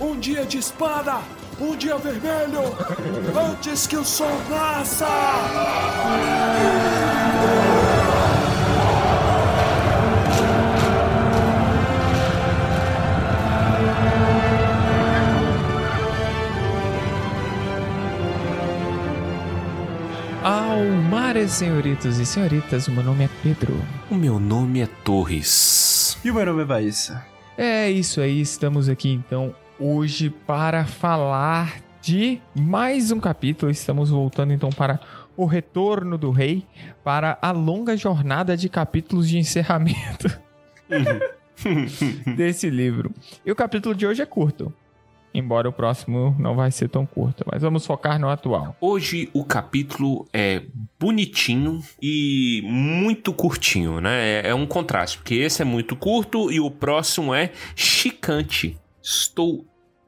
Um dia de espada! Um dia vermelho! Antes que o sol nasça! Almares, senhoritos e senhoritas, o meu nome é Pedro. O meu nome é Torres. E o meu nome é Baíssa. É isso aí, estamos aqui então hoje para falar de mais um capítulo. Estamos voltando então para o retorno do rei, para a longa jornada de capítulos de encerramento desse livro. E o capítulo de hoje é curto. Embora o próximo não vai ser tão curto, mas vamos focar no atual. Hoje o capítulo é bonitinho e muito curtinho, né? É, é um contraste, porque esse é muito curto e o próximo é chicante. Estou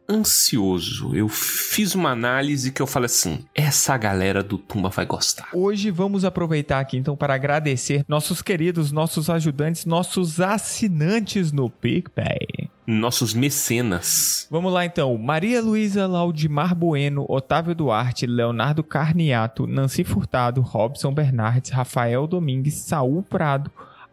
ansioso. Eu fiz uma análise que eu falei assim: essa galera do Tumba vai gostar. Hoje vamos aproveitar aqui então para agradecer nossos queridos, nossos ajudantes, nossos assinantes no PicPay. Nossos mecenas. Vamos lá então. Maria Luísa Laudimar Bueno, Otávio Duarte, Leonardo Carniato, Nancy Furtado, Robson Bernardes, Rafael Domingues, Saul Prado,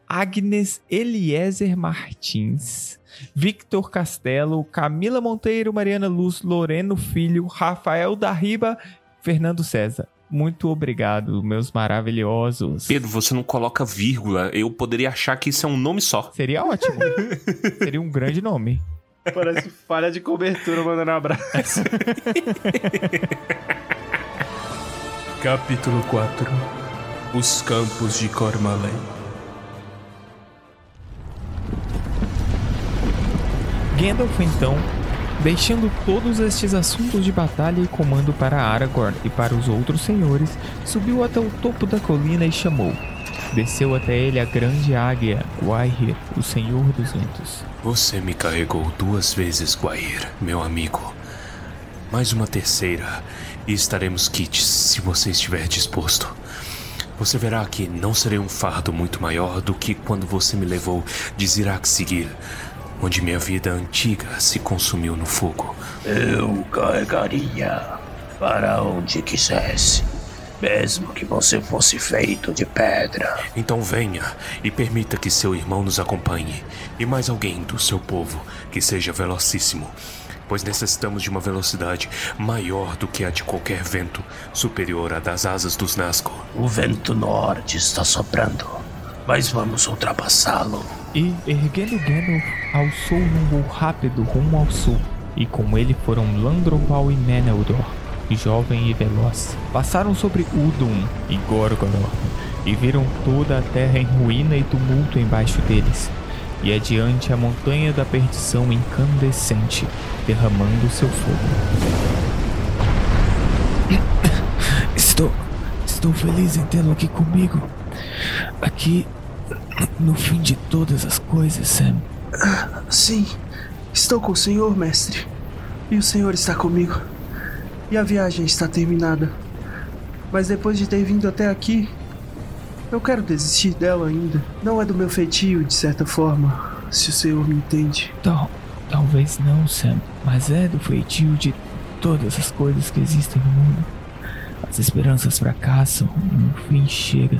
Agnes Eliezer Martins, Victor Castelo, Camila Monteiro, Mariana Luz, Loreno Filho, Rafael da Riba, Fernando César. Muito obrigado, meus maravilhosos. Pedro, você não coloca vírgula. Eu poderia achar que isso é um nome só. Seria ótimo. Seria um grande nome. Parece falha de cobertura mandando um abraço. Capítulo 4 Os Campos de Cormalém Gandalf então, deixando todos estes assuntos de batalha e comando para Aragorn e para os outros senhores, subiu até o topo da colina e chamou. Desceu até ele a grande águia, Guaihir, o Senhor dos Ventos. Você me carregou duas vezes, Guair, meu amigo. Mais uma terceira, e estaremos quites se você estiver disposto. Você verá que não serei um fardo muito maior do que quando você me levou de Zirak-Sigil, onde minha vida antiga se consumiu no fogo. Eu carregaria para onde quisesse, mesmo que você fosse feito de pedra. Então venha e permita que seu irmão nos acompanhe, e mais alguém do seu povo que seja velocíssimo, pois necessitamos de uma velocidade maior do que a de qualquer vento, superior à das asas dos Nazgûl. O vento norte está soprando, mas vamos ultrapassá-lo. E, erguendo Gandalf, alçou num voo rápido rumo ao sul, e com ele foram Landroval e Meneldor, jovem e veloz. Passaram sobre Udum e Gorgoroth, e viram toda a terra em ruína e tumulto embaixo deles, e adiante a montanha da perdição incandescente, derramando seu fogo. Estou. Estou feliz em tê-lo aqui comigo. Aqui, no fim de todas as coisas, Sam. Sim, estou com o senhor, mestre. E o senhor está comigo. E a viagem está terminada. Mas depois de ter vindo até aqui, eu quero desistir dela ainda. Não é do meu feitio, de certa forma, se o senhor me entende. Tal, talvez não, Sam, mas é do feitio de todas as coisas que existem no mundo. As esperanças fracassam e um fim chega.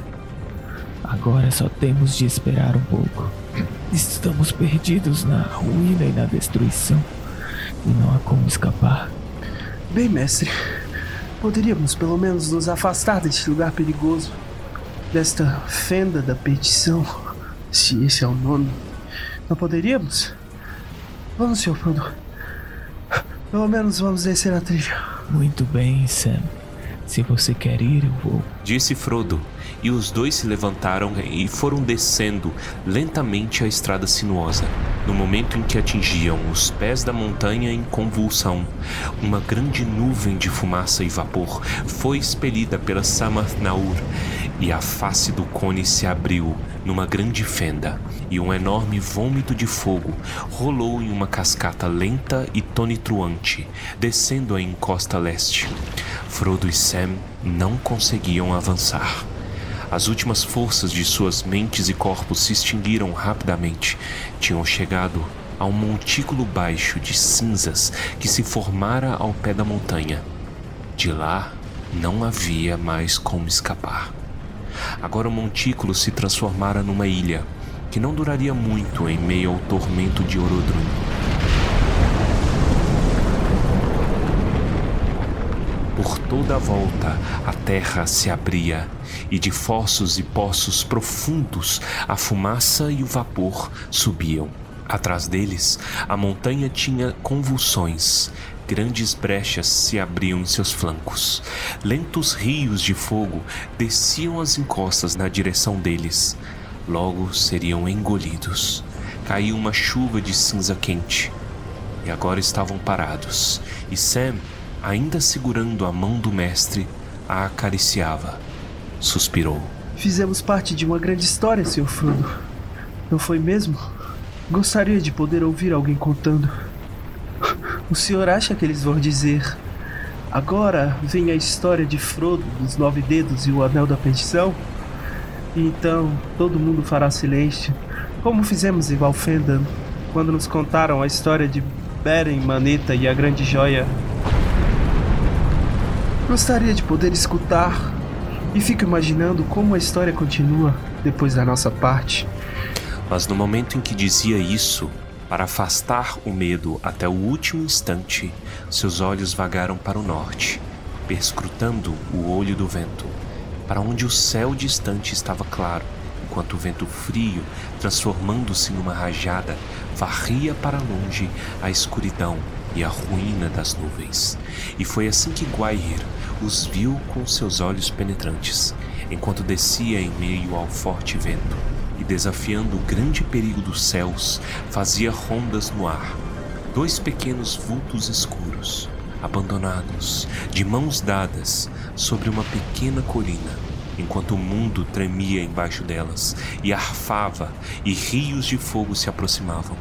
Agora só temos de esperar um pouco. Estamos perdidos na ruína e na destruição. E não há como escapar. Bem, mestre, poderíamos pelo menos nos afastar deste lugar perigoso. Desta fenda da perdição, se esse é o nome. Não poderíamos? Vamos, senhor Frodo. Pelo menos vamos descer a trilha. Muito bem, Sam. Se você quer ir, eu vou. Disse Frodo, e os dois se levantaram e foram descendo lentamente a estrada sinuosa. No momento em que atingiam os pés da montanha em convulsão, uma grande nuvem de fumaça e vapor foi expelida pela Samath Naur, e a face do cone se abriu numa grande fenda, e um enorme vômito de fogo rolou em uma cascata lenta e tonitruante, descendo a encosta leste. Frodo e Sam não conseguiam avançar. As últimas forças de suas mentes e corpos se extinguiram rapidamente. Tinham chegado a um montículo baixo de cinzas que se formara ao pé da montanha. De lá não havia mais como escapar. Agora o montículo se transformara numa ilha, que não duraria muito em meio ao tormento de Orodrum. Por toda a volta a terra se abria, e de fossos e poços profundos a fumaça e o vapor subiam. Atrás deles, a montanha tinha convulsões, grandes brechas se abriam em seus flancos. Lentos rios de fogo desciam as encostas na direção deles. Logo seriam engolidos. Caiu uma chuva de cinza quente. E agora estavam parados. E Sam, ainda segurando a mão do mestre, a acariciava. Suspirou. Fizemos parte de uma grande história, Sr. Frodo. Não foi mesmo? Gostaria de poder ouvir alguém contando. O senhor acha que eles vão dizer: Agora vem a história de Frodo, dos Nove Dedos e o Anel da Perdição? Então todo mundo fará silêncio, como fizemos em Valfendan, quando nos contaram a história de Beren, Maneta e a Grande Joia. Gostaria de poder escutar e fico imaginando como a história continua depois da nossa parte. Mas no momento em que dizia isso, para afastar o medo até o último instante, seus olhos vagaram para o norte, perscrutando o olho do vento, para onde o céu distante estava claro, enquanto o vento frio, transformando-se numa rajada, varria para longe a escuridão e a ruína das nuvens. E foi assim que Guair os viu com seus olhos penetrantes, enquanto descia em meio ao forte vento e desafiando o grande perigo dos céus, fazia rondas no ar. Dois pequenos vultos escuros, abandonados, de mãos dadas, sobre uma pequena colina, enquanto o mundo tremia embaixo delas e arfava e rios de fogo se aproximavam.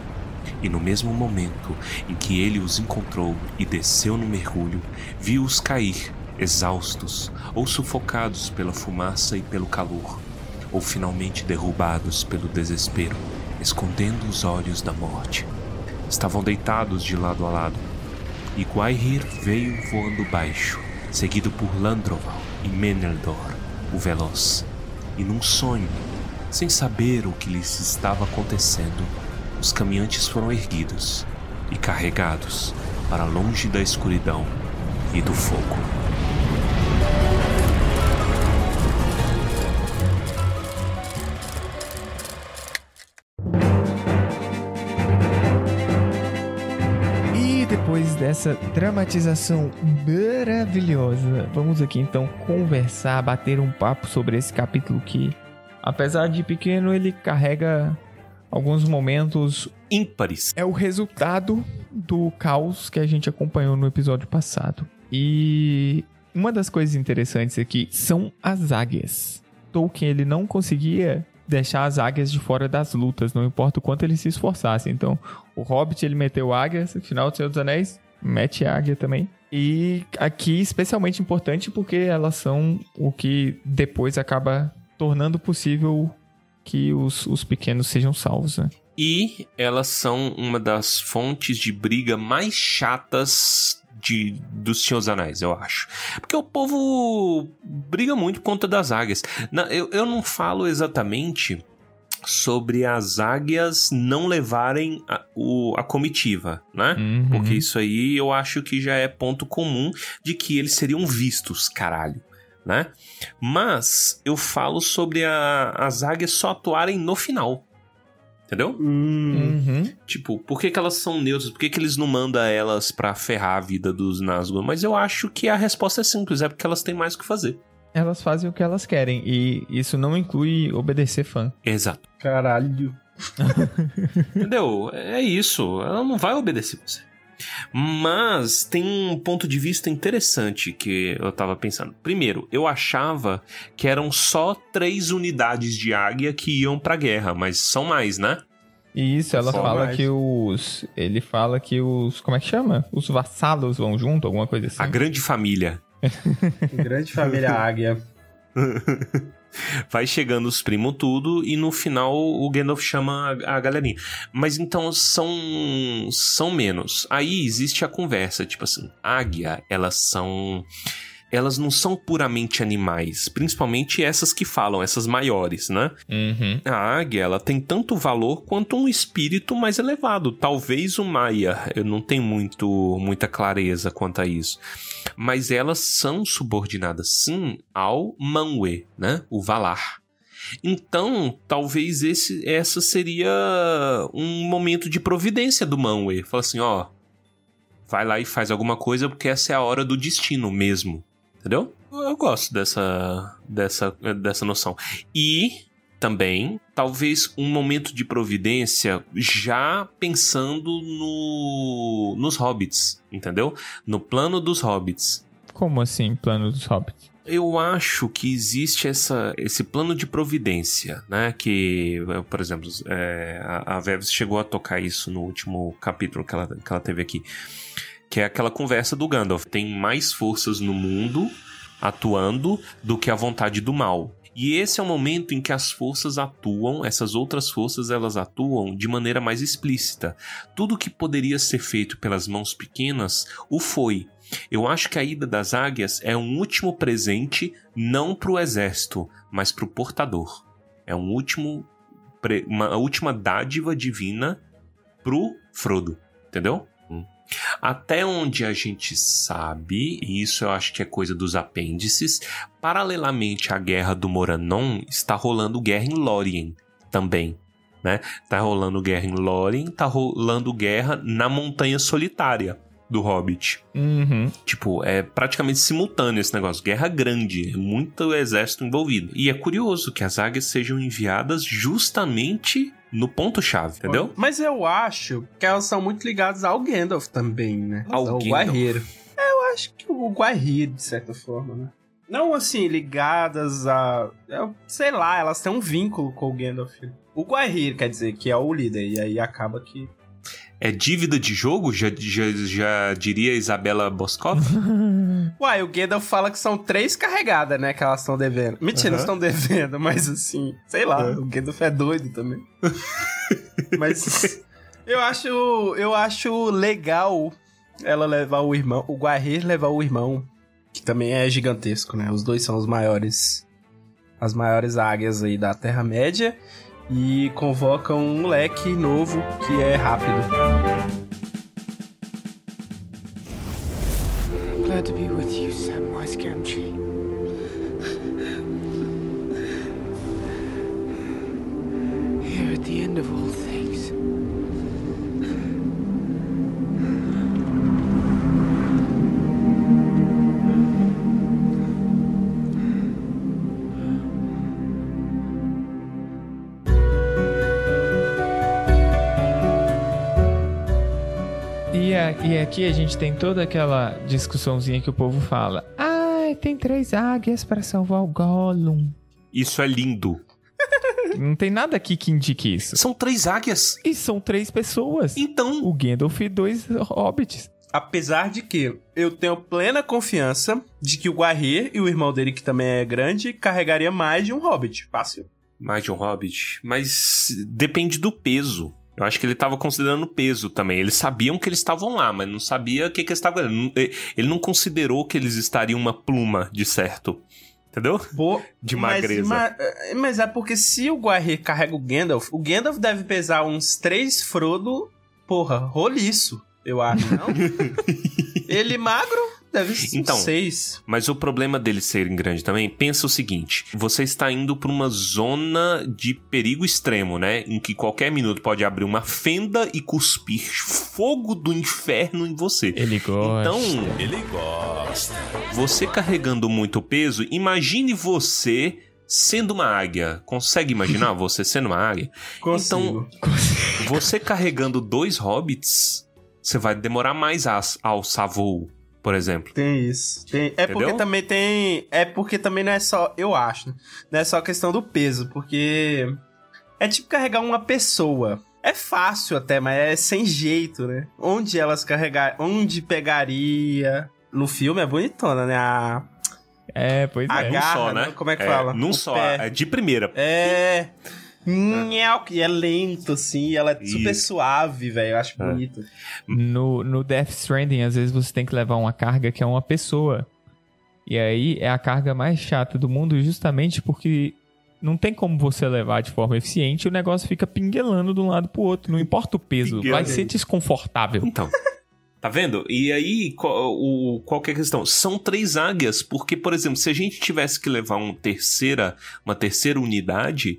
E no mesmo momento em que ele os encontrou e desceu no mergulho, viu-os cair, exaustos ou sufocados pela fumaça e pelo calor ou finalmente derrubados pelo desespero, escondendo os olhos da morte. Estavam deitados de lado a lado, e Guaihir veio voando baixo, seguido por Landroval e Meneldor, o veloz. E num sonho, sem saber o que lhes estava acontecendo, os caminhantes foram erguidos e carregados para longe da escuridão e do fogo. E depois dessa dramatização maravilhosa, vamos aqui então conversar, bater um papo sobre esse capítulo que, apesar de pequeno, ele carrega alguns momentos. Ímpares. É o resultado do caos que a gente acompanhou no episódio passado. E uma das coisas interessantes aqui são as águias. Tolkien ele não conseguia deixar as águias de fora das lutas, não importa o quanto ele se esforçasse. Então, o Hobbit ele meteu águias, no final do Senhor dos Anéis, mete águia também. E aqui especialmente importante porque elas são o que depois acaba tornando possível que os, os pequenos sejam salvos, né? E elas são uma das fontes de briga mais chatas de, dos Senhor dos Anéis, eu acho. Porque o povo briga muito por conta das águias. Na, eu, eu não falo exatamente sobre as águias não levarem a, o, a comitiva, né? Uhum. Porque isso aí eu acho que já é ponto comum de que eles seriam vistos, caralho. Né? Mas eu falo sobre a, as águias só atuarem no final. Entendeu? Hum, Uhum. Tipo, por que, que elas são neutras? Por que, que eles não mandam elas pra ferrar a vida dos Nazgûl? Mas eu acho que a resposta é simples, é porque elas têm mais o que fazer. Elas fazem o que elas querem e isso não inclui obedecer fã. Exato. caralho. Entendeu? É isso. Ela não vai obedecer você. Mas tem um ponto de vista interessante que eu tava pensando. Primeiro, eu achava que eram só três unidades de águia que iam pra guerra, mas são mais, né? E isso, ela Só fala mais. que os. Ele fala que os. Como é que chama? Os vassalos vão junto, alguma coisa assim. A grande família. Grande família águia. Vai chegando os primos tudo e no final o Gandalf chama a, a galerinha. Mas então são são menos. Aí existe a conversa, tipo assim, águia, elas são elas não são puramente animais, principalmente essas que falam, essas maiores, né? Uhum. A águia, ela tem tanto valor quanto um espírito mais elevado. Talvez o Maia, eu não tenho muito, muita clareza quanto a isso. Mas elas são subordinadas, sim, ao Manwë, né? O Valar. Então, talvez esse, essa seria um momento de providência do Manwë. Fala assim, ó, vai lá e faz alguma coisa porque essa é a hora do destino mesmo. Entendeu? Eu gosto dessa, dessa, dessa noção. E também, talvez um momento de providência já pensando no, nos hobbits, entendeu? No plano dos hobbits. Como assim, plano dos hobbits? Eu acho que existe essa, esse plano de providência, né? Que, por exemplo, é, a, a Veves chegou a tocar isso no último capítulo que ela, que ela teve aqui. Que é aquela conversa do Gandalf. Tem mais forças no mundo atuando do que a vontade do mal. E esse é o momento em que as forças atuam, essas outras forças elas atuam de maneira mais explícita. Tudo que poderia ser feito pelas mãos pequenas o foi. Eu acho que a ida das águias é um último presente não para o exército, mas para o portador. É um último uma última dádiva divina pro Frodo, entendeu? Até onde a gente sabe, e isso eu acho que é coisa dos apêndices, paralelamente à guerra do Moranon, está rolando guerra em Lórien também. Né? Tá rolando guerra em Lórien, tá rolando guerra na Montanha Solitária do Hobbit. Uhum. Tipo, é praticamente simultâneo esse negócio. Guerra grande, é muito exército envolvido. E é curioso que as águias sejam enviadas justamente no ponto-chave, entendeu? Mas eu acho que elas são muito ligadas ao Gandalf também, né? Ao Ao. Guerreiro. É, eu acho que o Guerreiro, de certa forma, né? Não assim, ligadas a. eu sei lá, elas têm um vínculo com o Gandalf. O Guerreiro, quer dizer, que é o líder, e aí acaba que. É dívida de jogo? Já, já, já diria Isabela Boscov? Uai, o Gandalf fala que são três carregadas, né? Que elas estão devendo. Mentira, não estão devendo, mas assim, sei lá, o Gandalf é doido também. mas eu acho, eu acho legal ela levar o irmão, o Guarrir levar o irmão, que também é gigantesco, né? Os dois são os maiores, as maiores águias aí da Terra-média. E convocam um moleque novo que é rápido. Glad to be with you, Samwise Gamgee. E, a- aqui a gente tem toda aquela discussãozinha que o povo fala. Ah, tem três águias para salvar o Gollum. Isso é lindo. Não tem nada aqui que indique isso. São três águias. E são três pessoas. Então, O Gandalf e dois hobbits. Apesar de que eu tenho plena confiança de que o Guarrir e o irmão dele, que também é grande, carregaria mais de um hobbit. Fácil. mais de um hobbit. Mas depende do peso. Eu acho que ele tava considerando peso também. Eles sabiam que eles estavam lá, mas não sabia o que, que eles estavam. Ele não- Ele não considerou que eles estariam uma pluma de certo. Entendeu? Pô, De mas, magreza. ma- mas é porque se o Guarrir carrega o Gandalf, o Gandalf deve pesar uns três Frodo, porra, roliço, eu acho, não? Ele magro, deve ser Então, seis. Mas o problema deles serem grande também, pensa o seguinte: você está indo para uma zona de perigo extremo, né? Em que qualquer minuto pode abrir uma fenda e cuspir fogo do inferno em você. Ele gosta. Então, ele gosta. Você carregando muito peso, imagine você sendo uma águia. Consegue imaginar você sendo uma águia? Consigo. Então, você carregando dois hobbits, você vai demorar mais a alçar voo, por exemplo. Tem isso. Tem- É porque Entendeu? também tem. É porque também não é só. Eu acho. né? Não é só questão do peso, porque. É tipo carregar uma pessoa. É fácil até, mas é sem jeito, né? Onde elas carregar. Onde pegaria. No filme é bonitona, né? A. É, pois A é. garra, só, né? né? Como é que É, fala? Num O só, pé. é de primeira. É. E é lento, assim, e ela é super Isso. suave, velho. Eu acho É. bonito. No, no Death Stranding, às vezes você tem que levar uma carga que é uma pessoa. E aí é a carga mais chata do mundo, justamente porque não tem como você levar de forma eficiente e o negócio fica pinguelando de um lado pro outro. Não importa o peso, vai ser desconfortável. Então. Tá vendo? E aí, qual, o, qual que é a questão? São três águias, porque, por exemplo, se a gente tivesse que levar uma terceira, uma terceira unidade,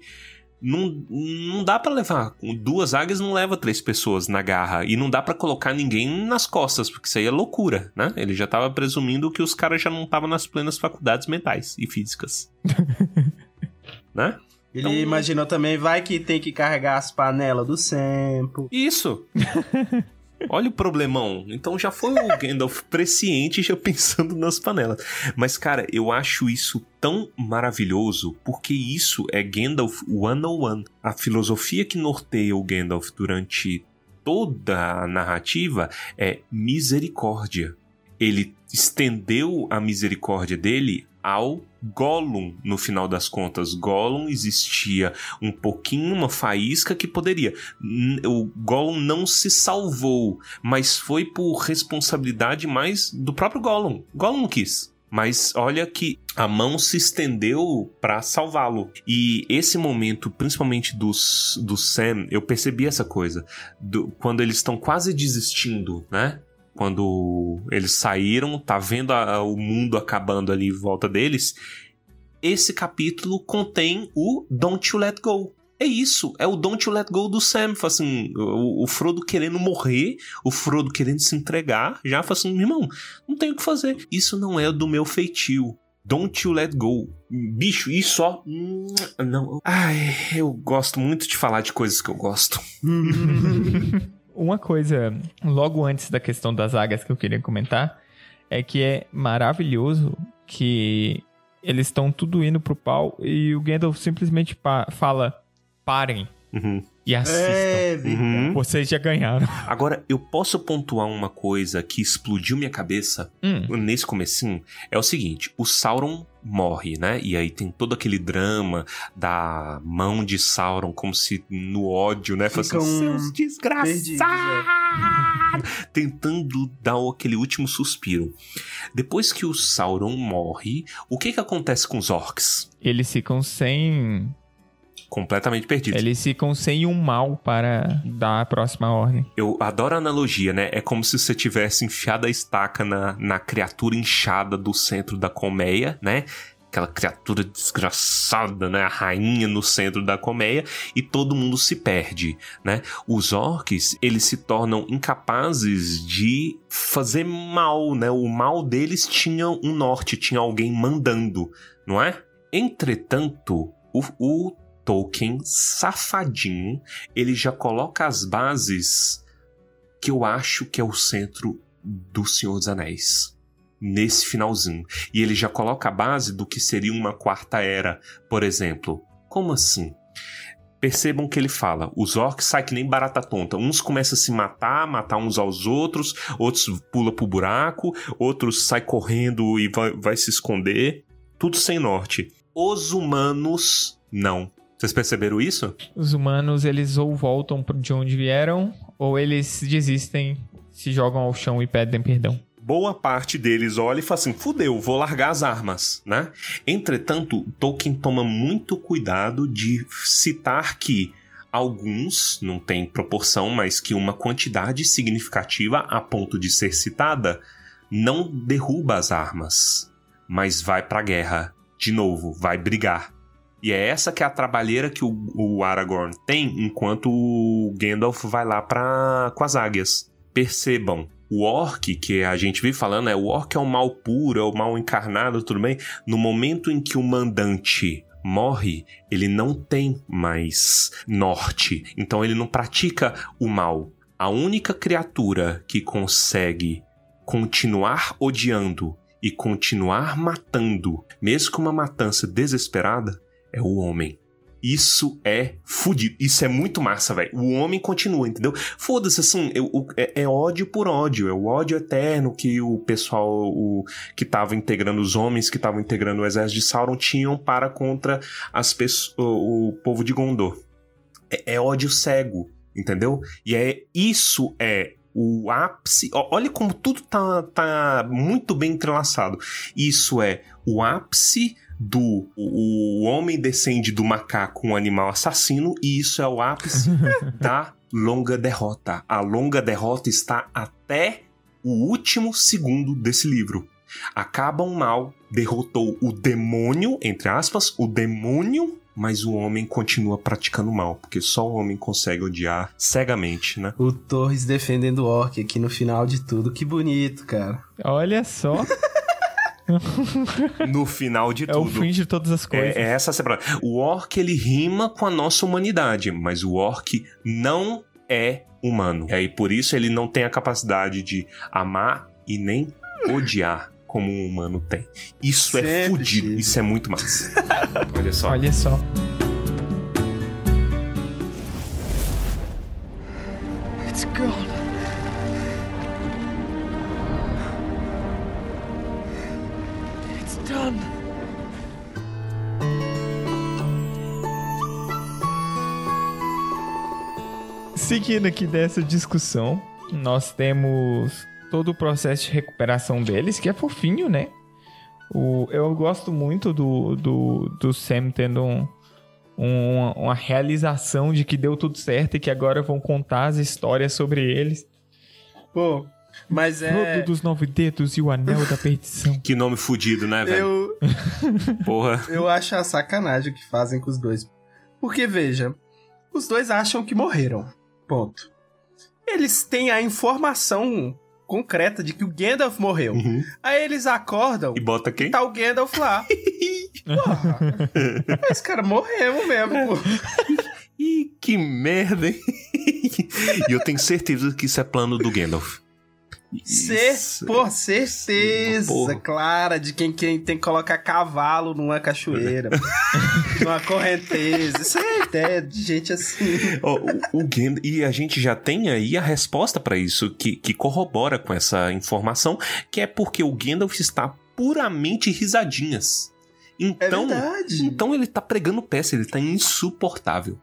não, não dá pra levar. Duas águias não leva três pessoas na garra. E não dá pra colocar ninguém nas costas, porque isso aí é loucura, né? Ele já tava presumindo que os caras já não estavam nas plenas faculdades mentais e físicas. né? Ele Então- imaginou também, vai que tem que carregar as panelas do Sempo. Isso. Olha o problemão. Então já foi o Gandalf presciente já pensando nas panelas. Mas, cara, eu acho isso tão maravilhoso porque isso é Gandalf 101. A filosofia que norteia o Gandalf durante toda a narrativa é misericórdia. Ele estendeu a misericórdia dele ao Gollum, no final das contas. Gollum existia um pouquinho, uma faísca que poderia. O Gollum não se salvou, mas foi por responsabilidade mais do próprio Gollum. Gollum quis. Mas olha que a mão se estendeu pra salvá-lo. E esse momento, principalmente dos, do Sam, eu percebi essa coisa. Do- quando eles estão quase desistindo, né? Quando eles saíram, tá vendo a- o mundo acabando ali em volta deles. Esse capítulo contém o Don't You Let Go. É isso, é o Don't You Let Go do Sam. Assim, o, o Frodo querendo morrer, o Frodo querendo se entregar, já fala assim, irmão, não tem o que fazer. Isso não é do meu feitio. Don't You Let Go. Bicho, isso ó. Não. Ai, eu gosto muito de falar de coisas que eu gosto. Uma coisa, logo antes da questão das águias que eu queria comentar, é que é maravilhoso que eles estão tudo indo pro pau e o Gandalf simplesmente pa- fala: parem Uhum. e assistam. É. Uhum. Vocês já ganharam. Agora, eu posso pontuar uma coisa que explodiu minha cabeça Hum, nesse comecinho? É o seguinte, o Sauron morre, né? E aí tem todo aquele drama da mão de Sauron, como se no ódio, né? Ficam assim, seus perdidos, desgraçados! Tentando dar aquele último suspiro. Depois que o Sauron morre, o que que acontece com os orcs? eles ficam sem. Completamente perdidos. Eles ficam sem um mal para dar a próxima ordem. Eu adoro a analogia, né? É como se você tivesse enfiado a estaca na, na criatura inchada do centro da colmeia, né? Aquela criatura desgraçada, né? A rainha no centro da colmeia e todo mundo se perde, né? Os orcs, eles se tornam incapazes de fazer mal, né? O mal deles tinha um norte, tinha alguém mandando, não é? Entretanto, o, o Tolkien, safadinho, ele já coloca as bases que eu acho que é o centro do Senhor dos Anéis. Nesse finalzinho. E ele já coloca a base do que seria uma quarta era, por exemplo. Como assim? Percebam que ele fala, os orcs saem que nem barata tonta. Uns começam a se matar, matar uns aos outros, outros pula pro buraco, outros sai correndo e vai, vai se esconder. Tudo sem norte. Os humanos, não. Vocês perceberam isso? Os humanos, eles ou voltam de onde vieram, ou eles desistem, se jogam ao chão e pedem perdão. boa parte deles olha e fala assim: fudeu, vou largar as armas, né? Entretanto, Tolkien toma muito cuidado de citar que alguns, não tem proporção, mas que uma quantidade significativa a ponto de ser citada, não derruba as armas, mas vai pra guerra de novo, vai brigar. E é essa que é a trabalheira que o, o Aragorn tem enquanto o Gandalf vai lá pra, com as águias. Percebam, o orc, que a gente vive falando, é o orc é o mal puro, é o mal encarnado, tudo bem? No momento em que o mandante morre, ele não tem mais norte, então ele não pratica o mal. A única criatura que consegue continuar odiando e continuar matando, mesmo com uma matança desesperada, é o homem. Isso é fudido. Isso é muito massa, velho. O homem continua, entendeu? Foda-se, assim, eu- o- é, é ódio por ódio. É o ódio eterno que o pessoal o, que tava integrando, os homens que estavam integrando o exército de Sauron tinham para contra as pessoas, o, o povo de Gondor. É, é ódio cego, entendeu? E é isso é o ápice. Olha como tudo tá, tá muito bem entrelaçado. Isso é o ápice do o, o homem descende do macaco, um animal assassino, e isso é o ápice da longa derrota. A longa derrota está até o último segundo desse livro. Acaba um mal, derrotou o demônio, entre aspas, o demônio, mas o homem continua praticando mal, porque só o homem consegue odiar cegamente, né? O Torres defendendo o Orc aqui no final de tudo. Que bonito, cara. Olha só, No final de é o tudo. fim de todas as coisas. É, é essa a separação. O orc ele rima com a nossa humanidade, mas o orc não é humano. E aí por isso ele não tem a capacidade de amar e nem odiar como um humano tem. Isso é Sempre fudido, tive. isso é muito massa. Olha só. Olha só. Seguindo aqui dessa discussão, nós temos todo o processo de recuperação deles, que é fofinho, né? O, eu gosto muito do, do, do Sam tendo um- um- uma realização de que deu tudo certo e que agora vão contar as histórias sobre eles. Pô, mas é. Frodo dos Nove Dedos e o Anel da Perdição. Que nome fudido, né, velho? Eu, Porra. eu acho a sacanagem o que fazem com os dois. Porque, veja, os dois acham que morreram. Ponto. Eles têm a informação concreta de que o Gandalf morreu. Uhum. Aí eles acordam E bota quem? tá o Gandalf lá. Porra, esse cara morreu mesmo, pô. Ih, que merda, hein? e eu tenho certeza que isso é plano do Gandalf. Cer. Pô, certeza Porra. clara de quem, quem tem que colocar cavalo numa cachoeira, numa correnteza. Isso é ideia de gente assim. O, o e a gente já tem aí a resposta pra isso, que, que corrobora com essa informação, que é porque o Gandalf está puramente risadinhas. É Então, verdade. então ele tá pregando peça, ele tá insuportável.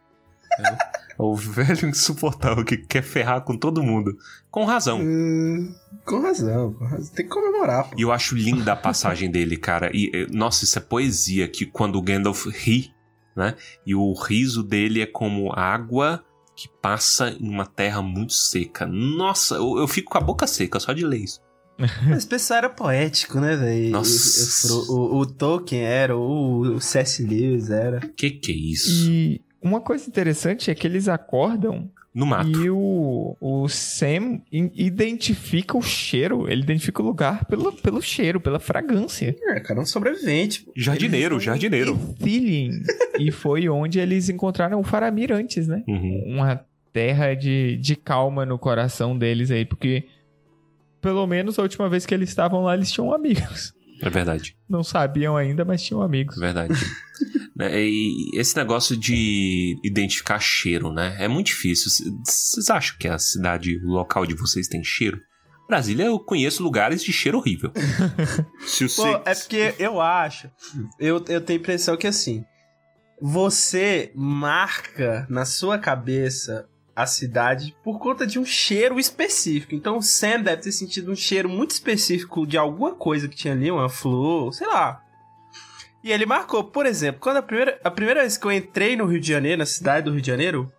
É. O velho insuportável que quer ferrar com todo mundo. Com razão. Hum, com razão, com razão. Tem que comemorar, pô. E eu acho linda a passagem dele, cara. E, eh, nossa, isso é poesia que quando o Gandalf ri, né? E o riso dele é como água que passa em uma terra muito seca. Nossa, eu, eu fico com a boca seca só de ler isso. Mas o pessoal era poético, né, velho? Nossa. O, o- o Tolkien era, o, o C.S. Lewis era. Que que é isso? E uma coisa interessante é que eles acordam No mato. e o, o Sam identifica o cheiro, ele identifica o lugar pelo, pelo cheiro, pela fragrância. É, cara, um sobrevivente. Jardineiro, jardineiro. Ithilien. e foi onde eles encontraram o Faramir antes, né? Uhum. Uma terra de, de calma no coração deles aí, porque pelo menos a última vez que eles estavam lá, eles tinham amigos. É verdade, Não sabiam ainda, mas tinham é amigos. verdade. Né, e esse negócio de identificar cheiro, né? É muito difícil. Vocês acham que a cidade, o local de vocês tem cheiro? Brasília, eu conheço lugares de cheiro horrível. Se Pô, é porque eu acho, eu, eu tenho a impressão que assim, você marca na sua cabeça a cidade por conta de um cheiro específico. Então o Sam deve ter sentido um cheiro muito específico de alguma coisa que tinha ali, uma flor, sei lá. E ele marcou, por exemplo, quando a primeira, a primeira vez que eu entrei no Rio de Janeiro, na cidade do Rio de Janeiro,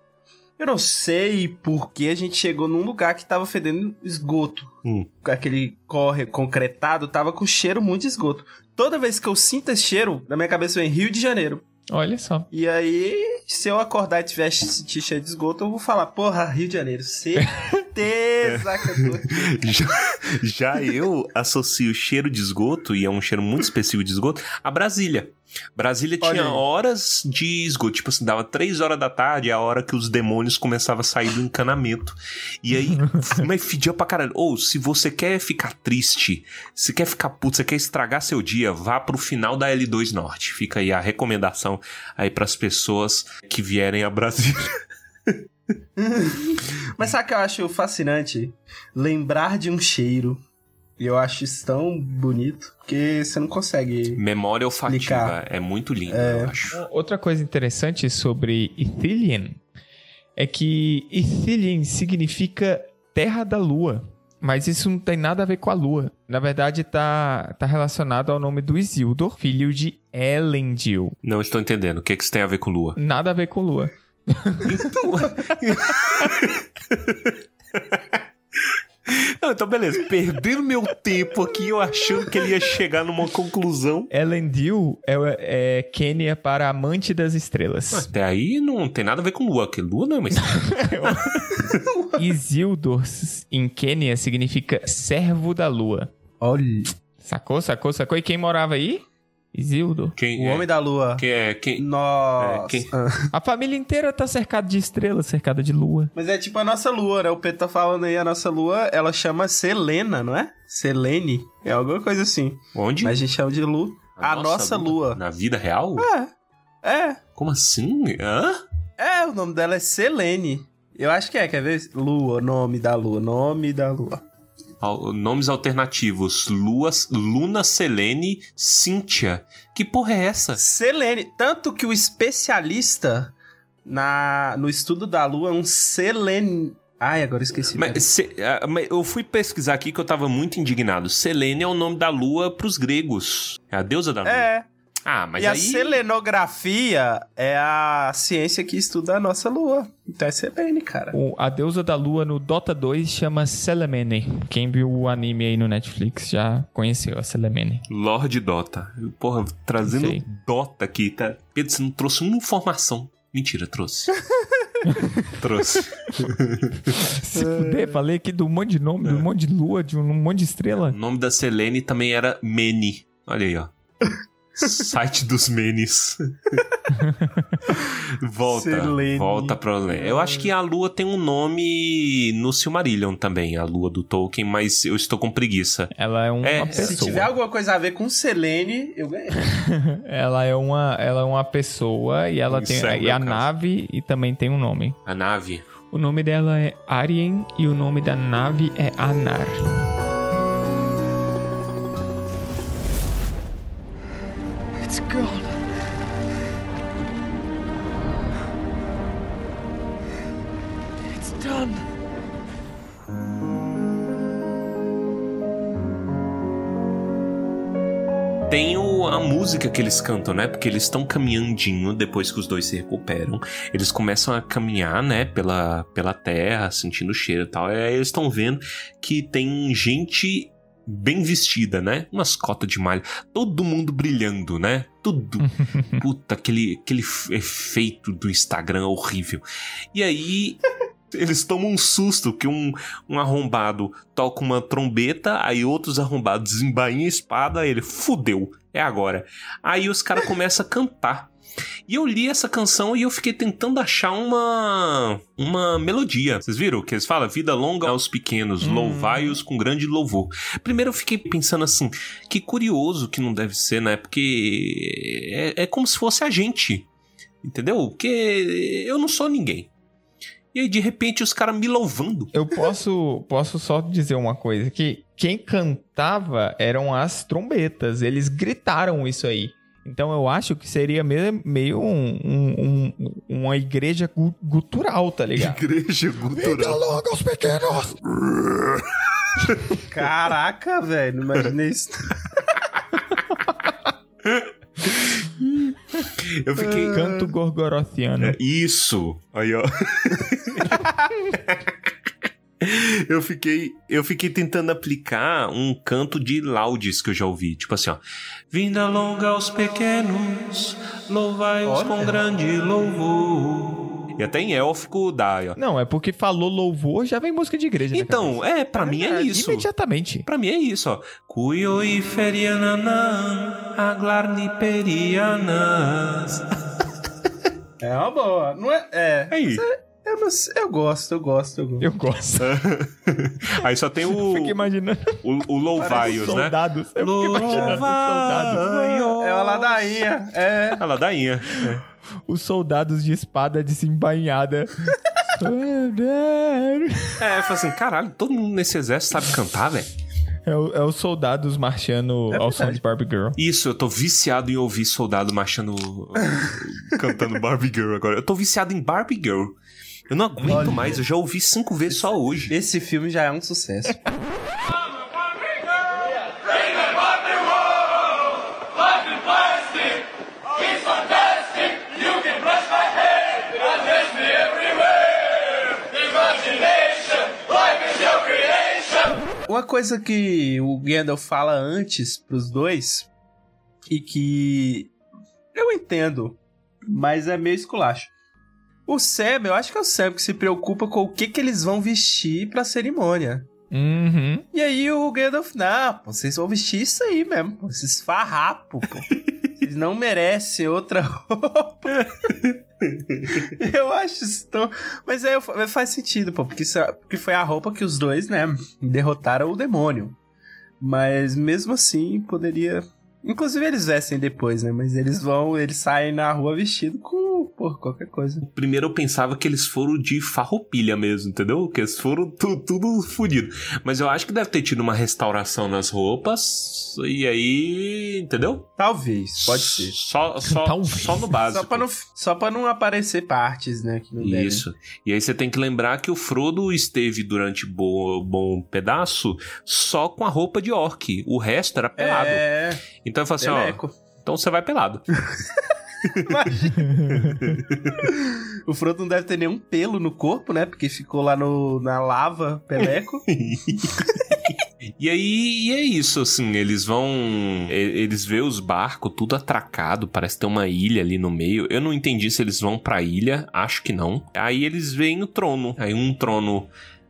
eu não sei por que a gente chegou num lugar que tava fedendo esgoto. Hum. Aquele corre concretado tava com cheiro muito de esgoto. Toda vez que eu sinto esse cheiro, na minha cabeça vem Rio de Janeiro. Olha só. E aí, se eu acordar e tiver sentir cheiro de esgoto, eu vou falar, porra, Rio de Janeiro, certeza que eu tô aqui. Já, já eu associo cheiro de esgoto, e é um cheiro muito específico de esgoto, a Brasília. Brasília Olha tinha horas de esgoto. Tipo assim, dava três horas da tarde, é a hora que os demônios começavam a sair do encanamento. E aí, mas fedia pra caralho. Ou, se você quer ficar triste, se quer ficar puto, você quer estragar seu dia, vá pro final da L2 Norte. Fica aí a recomendação aí pras pessoas que vierem a Brasília. Mas sabe o que eu acho fascinante? Lembrar de um cheiro. E eu acho isso tão bonito, porque você não consegue. Memória olfativa. Explicar. É muito lindo, eu acho. Outra coisa interessante sobre Ithilien é que Ithilien significa terra da lua. Mas isso não tem nada a ver com a lua. Na verdade, tá, tá relacionado ao nome do Isildur, filho de Elendil. Não estou entendendo. O que, que isso tem a ver com lua? Nada a ver com lua. Não, então beleza. Perdendo meu tempo aqui, eu achando que ele ia chegar numa conclusão. Elendil é, é Quênia para amante das estrelas. Até aí não tem nada a ver com lua, porque lua não é uma estrela. Isildur em Quênia significa servo da lua. Olha. Sacou, sacou, sacou? E quem morava aí? Isildur. Quem O é? Homem da Lua. Quem é? Quem... Nossa. É, quem-. A família inteira tá cercada de estrelas, cercada de lua. Mas é tipo a nossa lua, né? O Pedro tá falando aí, a nossa lua, ela chama Selena, não é? Selene. É alguma coisa assim. Onde? Mas a gente chama de lua. A, nossa, lua. Na vida real? É. É. Como assim? Hã? É, o nome dela é Selene. Eu acho que é, quer ver? Lua, nome da lua, nome da lua. Nomes alternativos. Lua, Luna Selene Cíntia. Que porra é essa? Selene. Tanto que o especialista na, no estudo da lua é um Selene. Ai, agora eu esqueci. Mas, se- ah, eu fui pesquisar aqui que eu tava muito indignado. Selene é o nome da lua pros gregos. É a deusa da lua. É. Ah, mas e aí... a selenografia é a ciência que estuda a nossa lua. Então é Selene, cara. O- a deusa da lua no Dota 2 chama Selemene. Quem viu o anime aí no Netflix já conheceu a Selemene. Lorde Dota. Porra, trazendo Sei. Dota aqui, tá? Pedro, você não trouxe uma informação. Mentira, trouxe. trouxe. Se fuder, falei aqui de um monte de nome, de um monte de lua, de um monte de O estrela. nome da Selene também era Mene. Olha aí, ó. Site dos Menes. volta, Selene. volta pra... Eu acho que a lua tem um nome no Silmarillion também, a lua do Tolkien, mas eu estou com preguiça. Ela é uma É, pessoa. Se tiver alguma coisa a ver com Selene, eu ganhei. Ela é uma, ela é uma pessoa e ela tem Isso é o e a caso. nave e também tem um nome. A nave. O nome dela é Arien e o nome da nave é Anar. Tem o, a música que eles cantam, né? Porque eles estão caminhandinho depois que os dois se recuperam. Eles começam a caminhar, né? Pela, pela terra, sentindo o cheiro e tal. E aí eles estão vendo que tem gente bem vestida, né? Umas cotas de malha. Todo mundo brilhando, né? Tudo. Puta, aquele, aquele efeito do Instagram horrível. E aí. Eles tomam um susto que um, um arrombado toca uma trombeta, aí outros arrombados desembainham a espada, aí ele fudeu, é agora. Aí os caras começam a cantar. E eu li essa canção e eu fiquei tentando achar uma uma melodia. Vocês viram que eles falam? Vida longa aos pequenos, louvai-os com grande louvor. Primeiro eu fiquei pensando assim, que curioso que não deve ser, né? Porque é, é como se fosse a gente. Entendeu? Porque eu não sou ninguém. E aí, de repente, os caras me louvando. Eu posso, posso só dizer uma coisa, que quem cantava eram as trombetas, eles gritaram isso aí. Então eu acho que seria meio, meio um, um- um- uma igreja gu- gutural, tá ligado? Igreja cultural. longa aos pequenos! Caraca, velho, não imaginei isso. Eu fiquei. Canto gorgorothiano. Isso! Aí, ó. Eu fiquei, eu fiquei tentando aplicar um canto de laudes que eu já ouvi. Tipo assim, ó. Vinda longa aos pequenos, louvai-os com grande louvor. E até em élfico dá, ó. Não, é porque falou louvor, já vem música de igreja. Então, é, pra mim é isso. Imediatamente. Pra mim é isso, ó. Aglarniperianas. É uma boa. Não é. É. Aí. É, mas eu gosto, eu gosto, eu gosto. Eu gosto. Aí só tem o, Fico imaginando o, o Louvaios, né? soldados. Eu fico imaginando os soldados. É uma ladainha. É. A ladainha. Os soldados de espada desembainhada. É, fala assim, caralho, todo mundo nesse exército sabe cantar, velho. É, o- é os soldados marchando É ao som de Barbie Girl. Isso, eu tô viciado em ouvir soldado marchando. cantando Barbie Girl agora. Eu tô viciado em Barbie Girl. Eu não aguento mais, eu já ouvi cinco vezes só hoje. Esse filme já é um sucesso. Uma coisa que o Gandalf fala antes pros dois e que eu entendo, mas é meio esculacho. O Sam, eu acho que é o Sam que se preocupa com o que, que eles vão vestir pra cerimônia. Uhum. E aí o Gandalf, não, vocês vão vestir isso aí mesmo, esses farrapos, pô. Eles não merecem outra roupa. eu acho isso tão... Mas aí eu- faz sentido, pô, porque, isso é- porque foi a roupa que os dois, né, derrotaram o demônio. Mas mesmo assim, poderia... Inclusive eles vestem depois, né, mas eles vão, eles saem na rua vestido com, pô, qualquer coisa. Primeiro eu pensava que eles foram de farroupilha mesmo, entendeu? Que eles foram tu- tudo fodido. Mas eu acho que deve ter tido uma restauração nas roupas. E aí. Entendeu? Talvez, pode ser. Só, só, Talvez. só no básico. Só pra, não, só pra não aparecer partes, né, que não devem. Isso. E aí você tem que lembrar que o Frodo esteve durante bo bom pedaço só com a roupa de orc. O resto era pelado. É, Então eu falo assim, ó. Então você vai pelado. O Frodo não deve ter nenhum pelo no corpo, né? Porque ficou lá no, na lava, peleco. E aí e é isso, assim, eles vão. Eles vê os barcos tudo atracado, parece ter uma ilha ali no meio. Eu não entendi se eles vão pra ilha, acho que não. Aí eles veem o trono. Aí um trono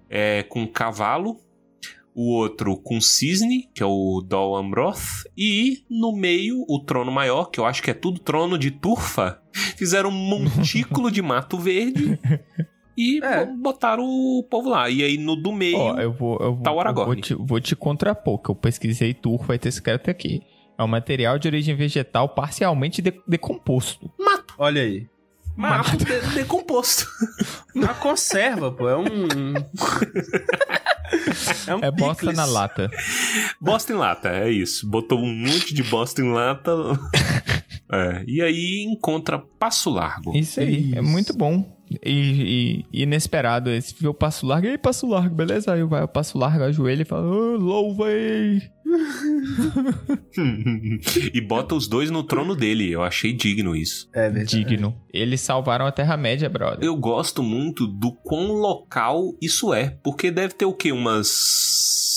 é com cavalo, o outro com cisne, que é o Dol Amroth, e no meio o trono maior, que eu acho que é tudo trono de turfa. Fizeram um montículo de mato verde. E É. botaram o povo lá. E aí no do meio. Ó, eu vou, eu vou, Tá o eu Aragorn. vou, te, vou te contrapor, que eu pesquisei turco, vai ter escrito aqui. É um material de origem vegetal parcialmente de- decomposto. Olha aí. Mato de- decomposto. Uma conserva, pô. É um. é um É bosta na lata. Bosta em lata, é isso. Botou um monte de bosta em lata. É, e aí encontra Passo Largo. Isso aí, é Isso. muito bom. E, e- inesperado. Esse viu o passo largo. E aí, passo largo, beleza? Aí vai o passo largo, ajoelha e fala: "Ah, louvei! e bota os dois no trono dele. Eu achei digno isso. É verdade. Digno. Eles salvaram a Terra-média, brother. Eu gosto muito do quão local isso é. Porque deve ter o quê? Umas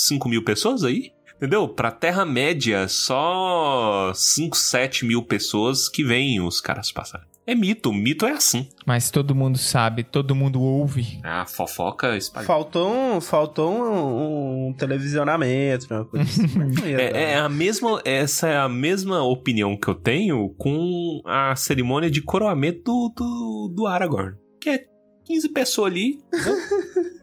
5 mil pessoas aí? Entendeu? Pra Terra-média, só 5, 7 mil pessoas que veem os caras passarem. É mito, mito é assim. Mas todo mundo sabe, todo mundo ouve. A fofoca espalhada. Faltou um, faltou um, um televisionamento, uma coisa assim. É, é a mesma, essa é a mesma opinião que eu tenho com a cerimônia de coroamento do, do, do Aragorn. Que é 15 pessoas ali. né?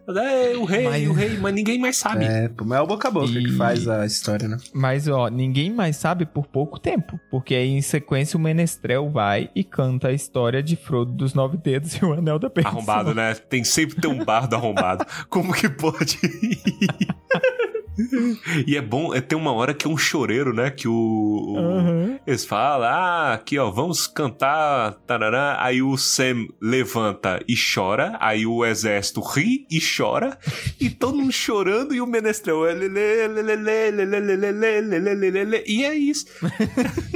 Mas é o rei, Mas- o rei, mas ninguém mais sabe. É, mas é o boca a boca E- que faz a história, né? Mas, ó, ninguém mais sabe por pouco tempo. Porque aí, em sequência, o Menestrel vai e canta a história de Frodo dos Nove Dedos e o Anel da Perdição. Arrombado, né? Tem sempre ter um bardo arrombado. Como que pode? e é bom, é, tem uma hora que é um choreiro, né? Que o. o uhum. Eles falam, ah, aqui ó, vamos cantar, tarará. Aí o Sam levanta e chora. Aí o exército ri e chora. E todo mundo chorando e o menestrel. E é isso.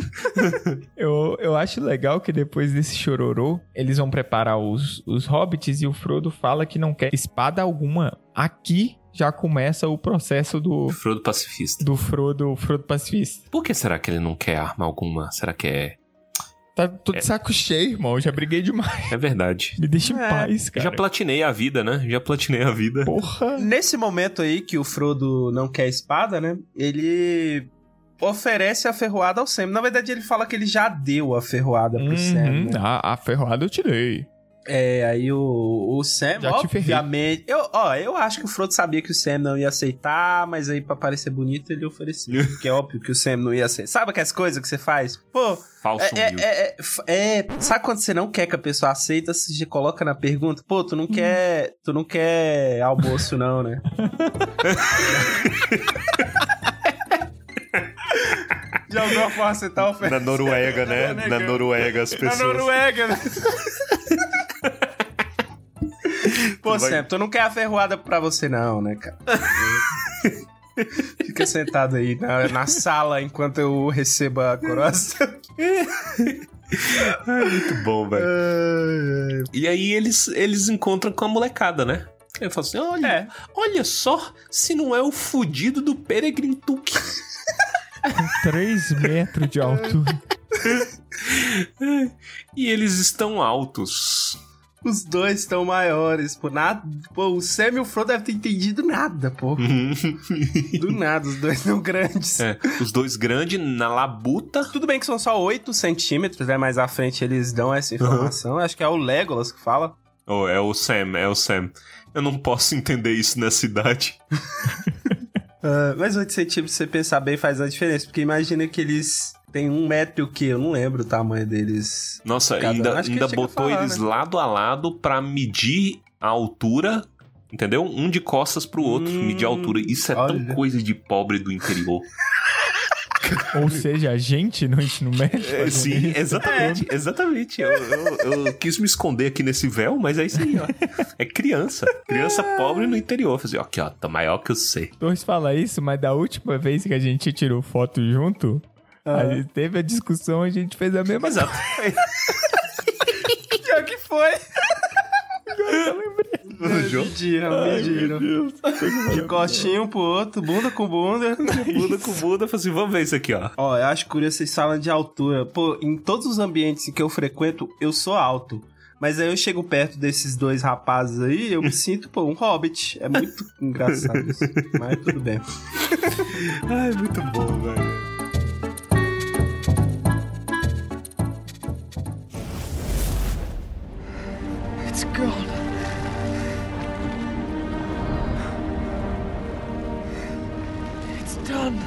eu, eu acho legal que depois desse chororô, eles vão preparar os, os hobbits e o Frodo fala que não quer espada alguma aqui já começa o processo do, Frodo pacifista. do Frodo, Frodo pacifista. Por que será que ele não quer arma alguma? Será que é Tá tô de saco cheio, irmão. Já briguei demais. É verdade. Me deixa em É. paz, cara. Já platinei a vida, né? Já platinei a vida. Porra. Nesse momento aí que o Frodo não quer a espada, né? Ele oferece a ferroada ao Sam. Na verdade, ele fala que ele já deu a ferroada pro Sam. Uhum. né? a, a ferroada eu tirei. É, aí o, o Sam, Já obviamente. Eu, ó, eu acho que o Frodo sabia que o Sam não ia aceitar, mas aí pra parecer bonito ele ofereceu. porque é óbvio que o Sam não ia aceitar. Sabe aquelas coisas que você faz? Pô, Falso é, é, é, é- Sabe quando você não quer que a pessoa aceita, você coloca na pergunta? Pô, tu não quer. Tu não quer almoço, não, né? De alguma forma você tá oferecendo. Na Noruega, né? Na Noruega, as Na pessoas. Noruega, né? Pô, Tu vai- Sam, tu não quer a ferroada pra você, não, né, cara? Fica sentado aí na, na sala enquanto eu recebo a coroação. Muito bom, velho. E aí eles, eles encontram com a molecada, né? Ele fala assim: olha, É. olha só se não é o fudido do Peregrine Took. 3 metros de altura. E eles estão altos. Os dois estão maiores, pô. Nada, pô, o Sam e o Frodo devem ter entendido nada, pô. Do nada, os dois são grandes. É, os dois grandes na labuta. Tudo bem que são só 8 centímetros, né? Mais à frente eles dão essa informação. Acho que é o Legolas que fala. Oh, é o Sam, é o Sam. Eu não posso entender isso nessa idade. Ah, mas 8 centímetros, se você pensar bem, faz a diferença. Porque imagina que eles têm um metro e o quê? Eu não lembro o tamanho deles. Nossa, Cada ainda, que ainda a botou falar, eles né? lado a lado pra medir a altura. Entendeu? Um de costas pro outro, Hum, medir a altura. Isso é olha. tão coisa de pobre do interior. Ou seja, a gente no ensino médio. É, fazendo sim, isso. exatamente, exatamente. Eu, eu- eu quis me esconder aqui nesse véu, mas é isso aí, ó. É criança. Criança pobre no interior. Fazer, ó, aqui, ó, tá maior que eu sei. Dois fala isso, mas da última vez que a gente tirou foto junto, a gente teve a discussão, a gente fez a mesma Exato. Pior que foi. João? Mediram, mediram. De costinho pro outro, bunda com bunda. Bunda com bunda, falei assim, vamos ver isso aqui, ó. Ó, eu acho curioso vocês falam de altura. Pô, em todos os ambientes em que eu frequento, eu sou alto. Mas aí eu chego perto desses dois rapazes aí, eu me sinto, pô, um hobbit. É muito engraçado isso. Mas tudo bem. Ai, muito bom, velho. It's gone. It's done.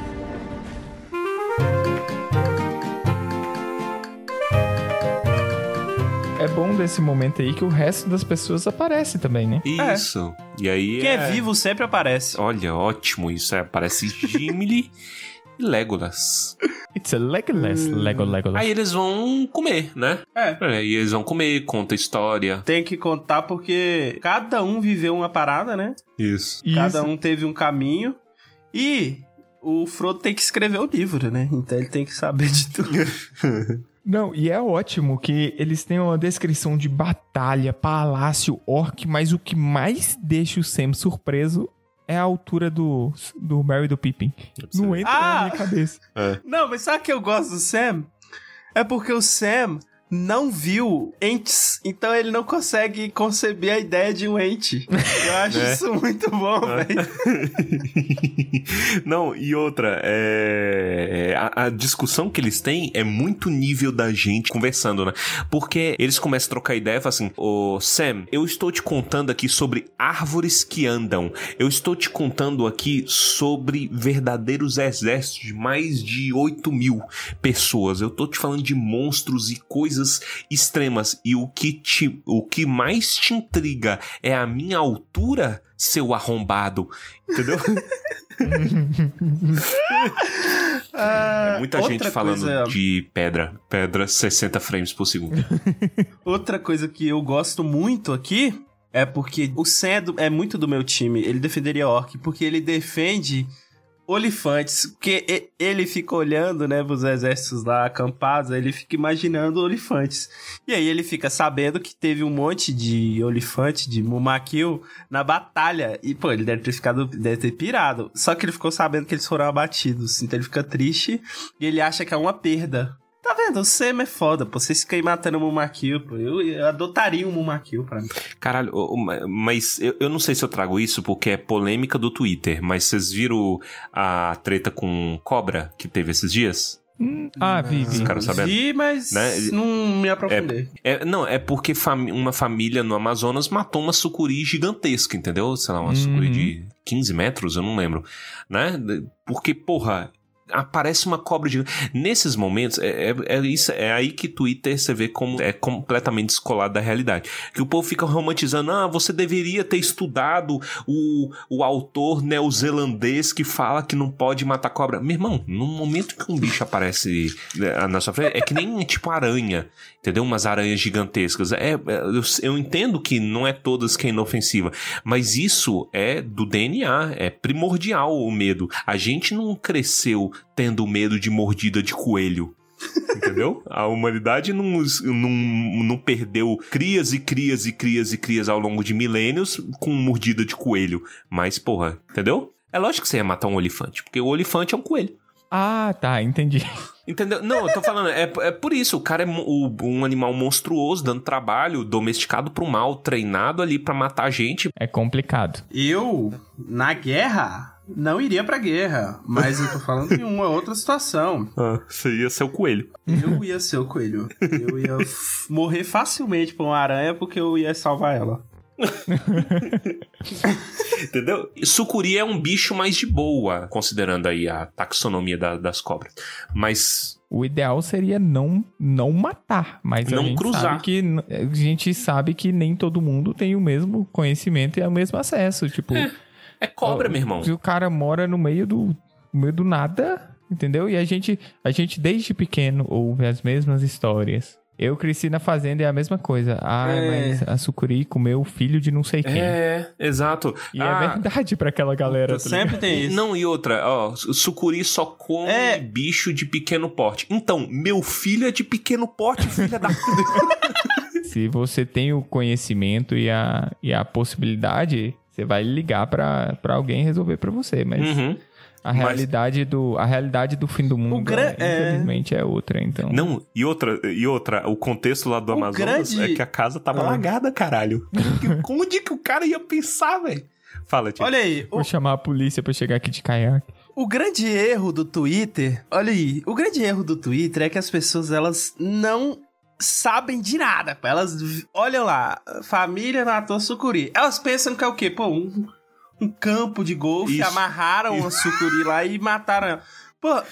É bom desse momento aí que o resto das pessoas aparece também, né? Isso. E aí Quem é vivo sempre aparece. Olha, ótimo isso. É, parece Gimli e Legolas. It's a Legolas, Lego Legolas. Aí eles vão comer, né? É. É, e eles vão comer, conta história. Tem que contar porque cada um viveu uma parada, né? Isso. Cada Isso. um teve um caminho. E o Frodo tem que escrever o livro, né? Então ele tem que saber de tudo. Não, e é ótimo que eles têm uma descrição de batalha, palácio, orc, mas o que mais deixa o Sam surpreso é a altura do, do Merry e do Pippin. Não entra Ah! na minha cabeça. Não, mas sabe que eu gosto do Sam? É porque o Sam não viu entes, então ele não consegue conceber a ideia de um ente. Eu acho É. isso muito bom, velho. Não, e outra, é... a, a discussão que eles têm é muito nível da gente conversando, né? Porque eles começam a trocar ideia e falam assim: Ô Sam, eu estou te contando aqui sobre árvores que andam. Eu estou te contando aqui sobre verdadeiros exércitos de mais de 8 mil pessoas. Eu tô te falando de monstros e coisas extremas. E o que, te, o que mais te intriga é a minha altura, seu arrombado. Entendeu? Ah, Muita outra gente falando coisa- de pedra. Pedra 60 frames por segundo. Outra coisa que eu gosto muito aqui é porque o Sam é, é muito do meu time. Ele defenderia Orc, porque ele defende olifantes. Porque ele fica olhando, né, pros exércitos lá acampados, ele fica imaginando olifantes. E aí ele fica sabendo que teve um monte de olifante, de Mumakil, na batalha. E, pô, ele deve ter ficado, deve ter pirado. Só que ele ficou sabendo que eles foram abatidos. Então ele fica triste e ele acha que é uma perda. Tá vendo? O Sema é foda, pô. Vocês ficam aí matando o Mumakil, pô. Eu, eu adotaria um Mumakil pra mim. Caralho, mas eu, eu não sei se eu trago isso porque é polêmica do Twitter, mas vocês viram a treta com Cobra que teve esses dias? Hum, ah, vi, vi. Os sabendo. Vi, mas Né? não me aprofundei. É, não, é porque fami- uma família no Amazonas matou uma sucuri gigantesca, entendeu? Sei lá, uma Uhum. sucuri de 15 metros, eu não lembro. Né? Porque, porra, aparece uma cobra. Nesses momentos, é, é, é isso, é aí que Twitter você vê como é completamente descolado da realidade. Que o povo fica romantizando, ah, você deveria ter estudado o, o autor neozelandês que fala que não pode matar cobra. Meu irmão, no momento que um bicho aparece né, na sua frente, é que nem tipo aranha entendeu? Umas aranhas gigantescas. É, é, eu, eu entendo que não é todas que é inofensiva, mas isso é do DNA, é primordial o medo. A gente não cresceu tendo medo de mordida de coelho. Entendeu? A humanidade não, não, não perdeu crias e crias e crias e crias ao longo de milênios com mordida de coelho. Mas, porra, entendeu? É lógico que você ia matar um olifante, porque o olifante é um coelho. Ah, tá, entendi. Entendeu? Não, eu tô falando, é, é por isso, o cara é o- um animal monstruoso, dando trabalho, domesticado pro mal, treinado ali pra matar gente. É complicado. Eu, na guerra, não iria pra guerra. Mas eu tô falando em uma outra situação. Ah, você ia ser o coelho. Eu ia ser o coelho. Eu ia morrer facilmente por uma aranha porque eu ia salvar ela. Entendeu? Sucuri é um bicho mais de boa, considerando aí a taxonomia da- das cobras. Mas O ideal seria não, não matar, mas a Não gente cruzar. sabe que a gente sabe que nem todo mundo tem o mesmo conhecimento e o mesmo acesso, tipo, é cobra, Ó, meu irmão. se o cara mora no meio do no meio do nada, entendeu? E a gente a gente desde pequeno ouve as mesmas histórias. Eu cresci na fazenda e é a mesma coisa. Ah, É. mas a sucuri comeu o filho de não sei quem. É, exato. E Ah, é verdade pra aquela galera. tá? Sempre tem isso. Não, e outra, ó, sucuri só come É. bicho de pequeno porte. Então, meu filho é de pequeno porte, filha da. Se você tem o conhecimento e a, e a possibilidade, você vai ligar pra pra alguém resolver pra você. Mas Uhum. a, Mas- realidade do, a realidade do fim do mundo, gran- é. infelizmente, é outra. Então, Não, e outra, e outra, o contexto lá do O Amazonas grande- é que a casa tava Ah. lagada, caralho. Onde que o cara ia pensar, velho? Fala, tio. Olha aí, o, vou chamar a polícia pra chegar aqui de caiaque. o grande erro do Twitter. Olha aí, o grande erro do Twitter é que as pessoas elas não sabem de nada. pô. Elas olham lá, família matou sucuri. Elas pensam que é o quê? Pô, um, um campo de golfe, Isso. amarraram uma sucuri lá e mataram. ela. Pô,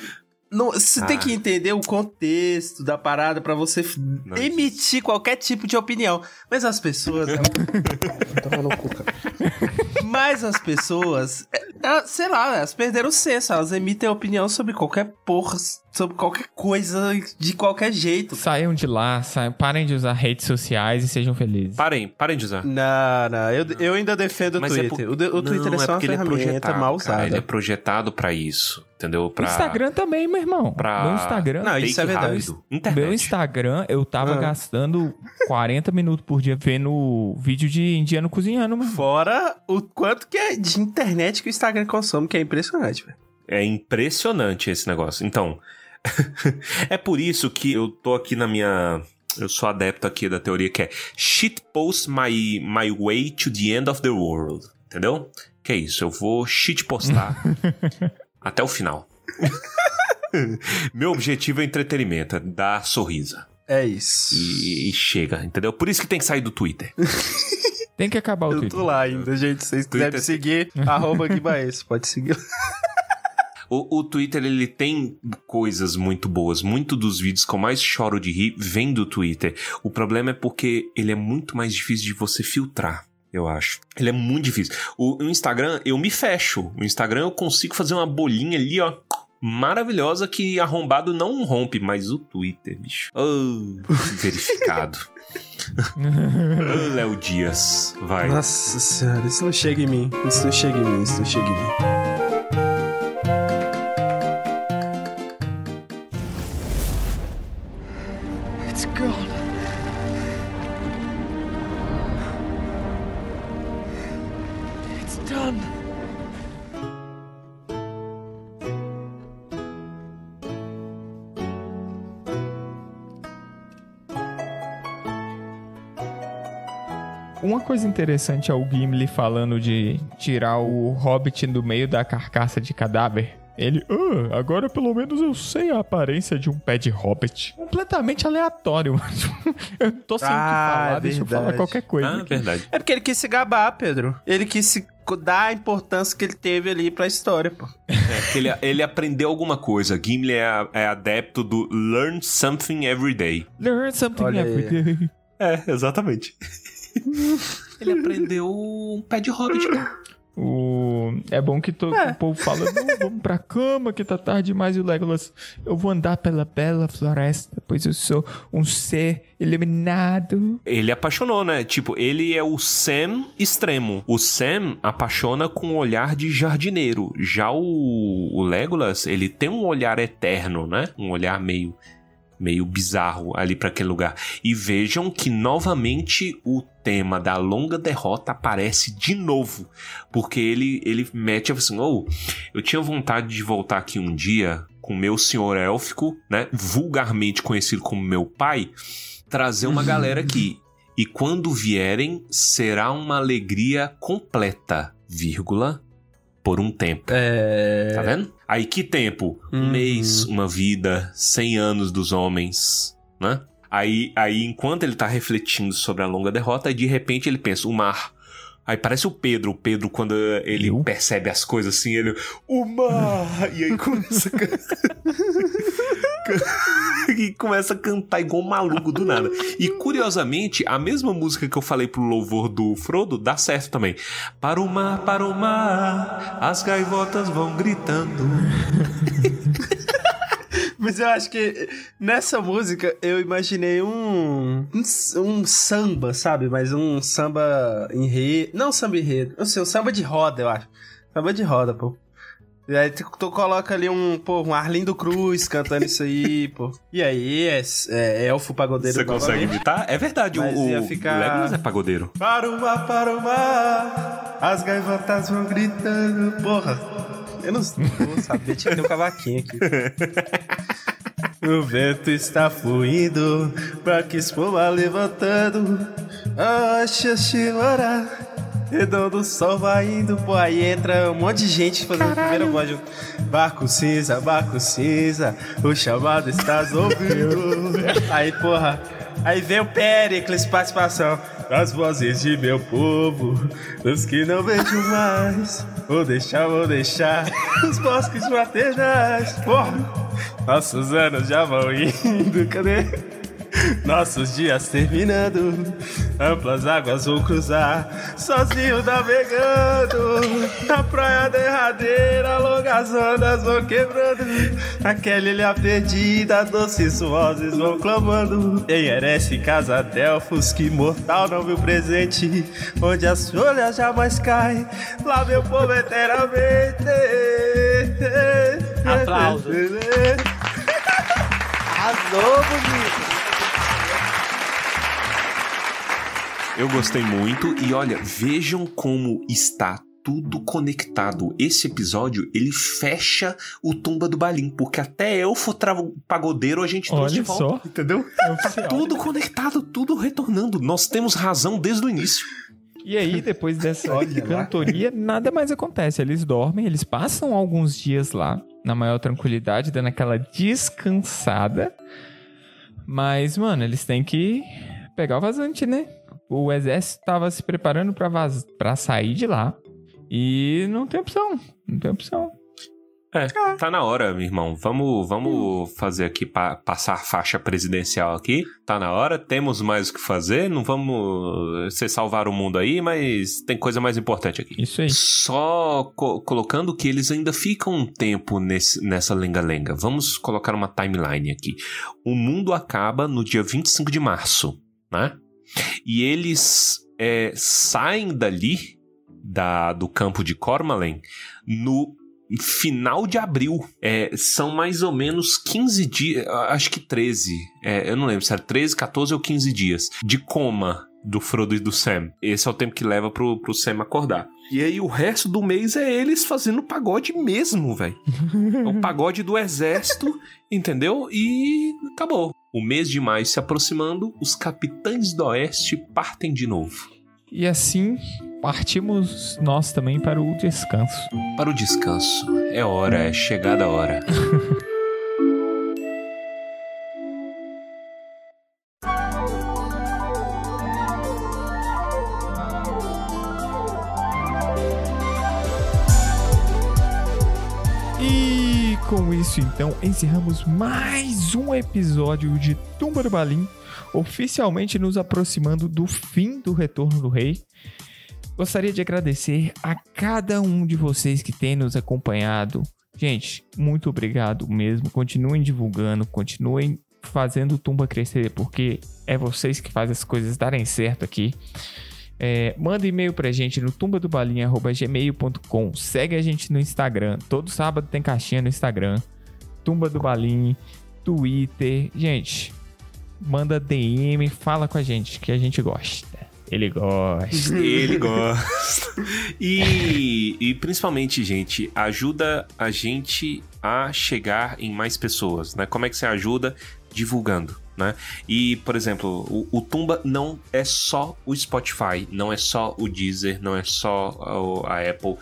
não- você tem Ah. que entender o contexto da parada pra você Não, emitir qualquer tipo de opinião. Mas as pessoas. cara. Mas as pessoas, é, elas, sei lá, elas perderam o senso. Elas emitem opinião sobre qualquer porra, sobre qualquer coisa, de qualquer jeito. Saiam de lá, saiam, parem de usar redes sociais e sejam felizes. Parem, parem de usar. Não, não, eu, eu ainda defendo o Mas é Twitter. por- O, de- o Twitter Não, é só uma porque ele ferramenta projetado, mal cara, usada. ele é projetado pra isso, entendeu? O Pra, Instagram também, meu irmão. pra... Meu Instagram. Não, isso é verdade. Meu Instagram, eu tava Ah. gastando 40 minutos por dia vendo vídeo de indiano cozinhando, mano. Fora o quanto que é de internet que o Instagram consome, que é impressionante, velho. É impressionante esse negócio. Então, é por isso que eu tô aqui na minha. Eu sou adepto aqui da teoria que é shitpost my, my way to the end of the world. Entendeu? Que é isso, eu vou shitpostar até o final. Meu objetivo é entretenimento, é dar sorrisa. É isso. E, e chega, entendeu? Por isso que tem que sair do Twitter. Tem que acabar o Eu Twitter. tô lá ainda, gente. Se vocês quiserem me seguir, arroba Guibaes. Pode seguir. O, o Twitter, ele tem coisas muito boas. Muito dos vídeos que eu mais choro de rir vem do Twitter. O problema é porque ele é muito mais difícil de você filtrar. Eu acho. Ele é muito difícil. O, o Instagram, eu me fecho. O Instagram eu consigo fazer uma bolinha ali, ó. Maravilhosa que arrombado não rompe, mas o Twitter, bicho. Oh, verificado. Léo Dias, vai. Nossa senhora, isso não chega em mim. Isso não chega em mim, isso não chega em mim. Coisa interessante é o Gimli falando de tirar o Hobbit do meio da carcaça de cadáver. Ele, ah, agora pelo menos eu sei a aparência de um pé de hobbit. Completamente aleatório. eu tô sem o que Ah, falar, é deixa eu falar qualquer coisa. Ah, aqui. verdade. É porque ele quis se gabar, Pedro. Ele quis se dar a importância que ele teve ali pra história, pô. É que ele, ele aprendeu alguma coisa. Gimli é, é adepto do learn something every day. Learn something Olha aí. every day. É, exatamente. Ele aprendeu um pé de hobbit. O... É bom que to... o povo fala, não, vamos pra cama que tá tarde demais. E o Legolas, eu vou andar pela bela floresta, pois eu sou um ser iluminado. Ele apaixonou, né? Tipo, ele é o Sam extremo. O Sam apaixona com um olhar de jardineiro. Já o, o Legolas, ele tem um olhar eterno, né? Um olhar meio meio bizarro ali pra aquele lugar. E vejam que novamente o tema da longa derrota aparece de novo, porque ele ele mete assim, oh, eu tinha vontade de voltar aqui um dia com meu senhor élfico, né, vulgarmente conhecido como meu pai, trazer uma galera aqui. E quando vierem, será uma alegria completa, vírgula, por um tempo. É. Tá vendo? Aí que tempo? Um Uhum. mês, uma vida, 100 anos dos homens, né? Aí, aí, enquanto ele tá refletindo sobre a longa derrota, aí de repente ele pensa, o mar. Aí parece o Pedro, o Pedro quando ele Eu? percebe as coisas assim, ele, o mar! E aí começa a can- e começa a cantar igual um maluco do nada. E curiosamente, a mesma música que eu falei pro louvor do Frodo dá certo também. Para o mar, para o mar, as gaivotas vão gritando. Mas eu acho que nessa música eu imaginei um, um, um samba, sabe? Mas um samba enredo. Não samba enredo. Não sei, um samba de roda, eu acho. Samba de roda, pô. E aí tu, tu coloca ali um, pô, um Arlindo Cruz cantando isso aí, pô. E aí é, é elfo pagodeiro Você consegue imitar? É verdade, o, Mas o ia ficar- Legolas é pagodeiro. Para o mar, para o mar, as gaivotas vão gritando. Porra, eu não, não vou saber, tinha que ter um cavaquinho aqui. O vento está fluindo, pra que espuma levantando. Oxa, chora, redondo o sol vai indo. Pô, aí entra um monte de gente fazendo a primeira voz. junto. Barco cinza, barco cinza, o chamado estás ouvindo. Aí, porra, aí vem o Péricles, participação. Das vozes de meu povo, dos que não vejo mais. Vou deixar, vou deixar os bosques maternais. Porra, nossos anos já vão indo, cadê? Nossos dias terminando, amplas águas vou cruzar, sozinho navegando, na praia derradeira, longas ondas vão quebrando, aquela ilha perdida, doces vozes vão clamando, em Erece, casa Delfos, que mortal não viu presente, onde as folhas jamais caem, lá meu povo eternamente. Aplausos. Arrasou, bonito. Eu gostei muito e olha, vejam como está tudo conectado. Esse episódio, ele fecha o Tumba do Balim, porque até elfo tra- pagodeiro a gente trouxe de Olha volta. só. Entendeu? É oficial. Tudo conectado, tudo retornando. Nós temos razão desde o início. E aí, depois dessa Olha lá. cantoria, nada mais acontece. Eles dormem, eles passam alguns dias lá, na maior tranquilidade, dando aquela descansada. Mas, mano, eles têm que pegar o vazante, né? O exército tava se preparando vaz... pra sair de lá. E não tem opção. Não tem opção. É, tá na hora, meu irmão. Vamos, vamos fazer aqui, pa- passar a faixa presidencial aqui. Tá na hora, temos mais o que fazer. Não vamos ser salvar o mundo aí, mas tem coisa mais importante aqui. Isso aí. Só co- colocando que eles ainda ficam um tempo nesse, nessa lenga-lenga. Vamos colocar uma timeline aqui. O mundo acaba no dia 25 de março, né? E eles é, saem dali, da, do campo de Cormalen, no final de abril. É, são mais ou menos 15 dias, acho que 13. É, eu não lembro se era 13, 14 ou 15 dias de coma do Frodo e do Sam. Esse é o tempo que leva pro, pro Sam acordar. E aí o resto do mês é eles fazendo pagode mesmo, velho. É o pagode do exército, entendeu? E acabou. O mês de maio se aproximando, os capitães do oeste partem de novo. E assim partimos nós também para o descanso. Para o descanso. É hora, é chegada a hora. isso, então, encerramos mais um episódio de Tumba do Balim, oficialmente nos aproximando do fim do Retorno do Rei. Gostaria de agradecer a cada um de vocês que tem nos acompanhado. Gente, muito obrigado mesmo. Continuem divulgando, continuem fazendo o Tumba crescer, porque é vocês que fazem as coisas darem certo aqui. É, manda e-mail pra gente no tumbadobalinha.gmail.com. Segue a gente no Instagram. Todo sábado tem caixinha no Instagram. Tumba do Balinha, Twitter. Gente, manda DM, fala com a gente, que a gente gosta. Ele gosta. Ele gosta. E, e principalmente, gente, ajuda a gente a chegar em mais pessoas, né? Como é que você ajuda? Divulgando, né? E, por exemplo, o, o Tumba não é só o Spotify, não é só o Deezer, não é só a Apple.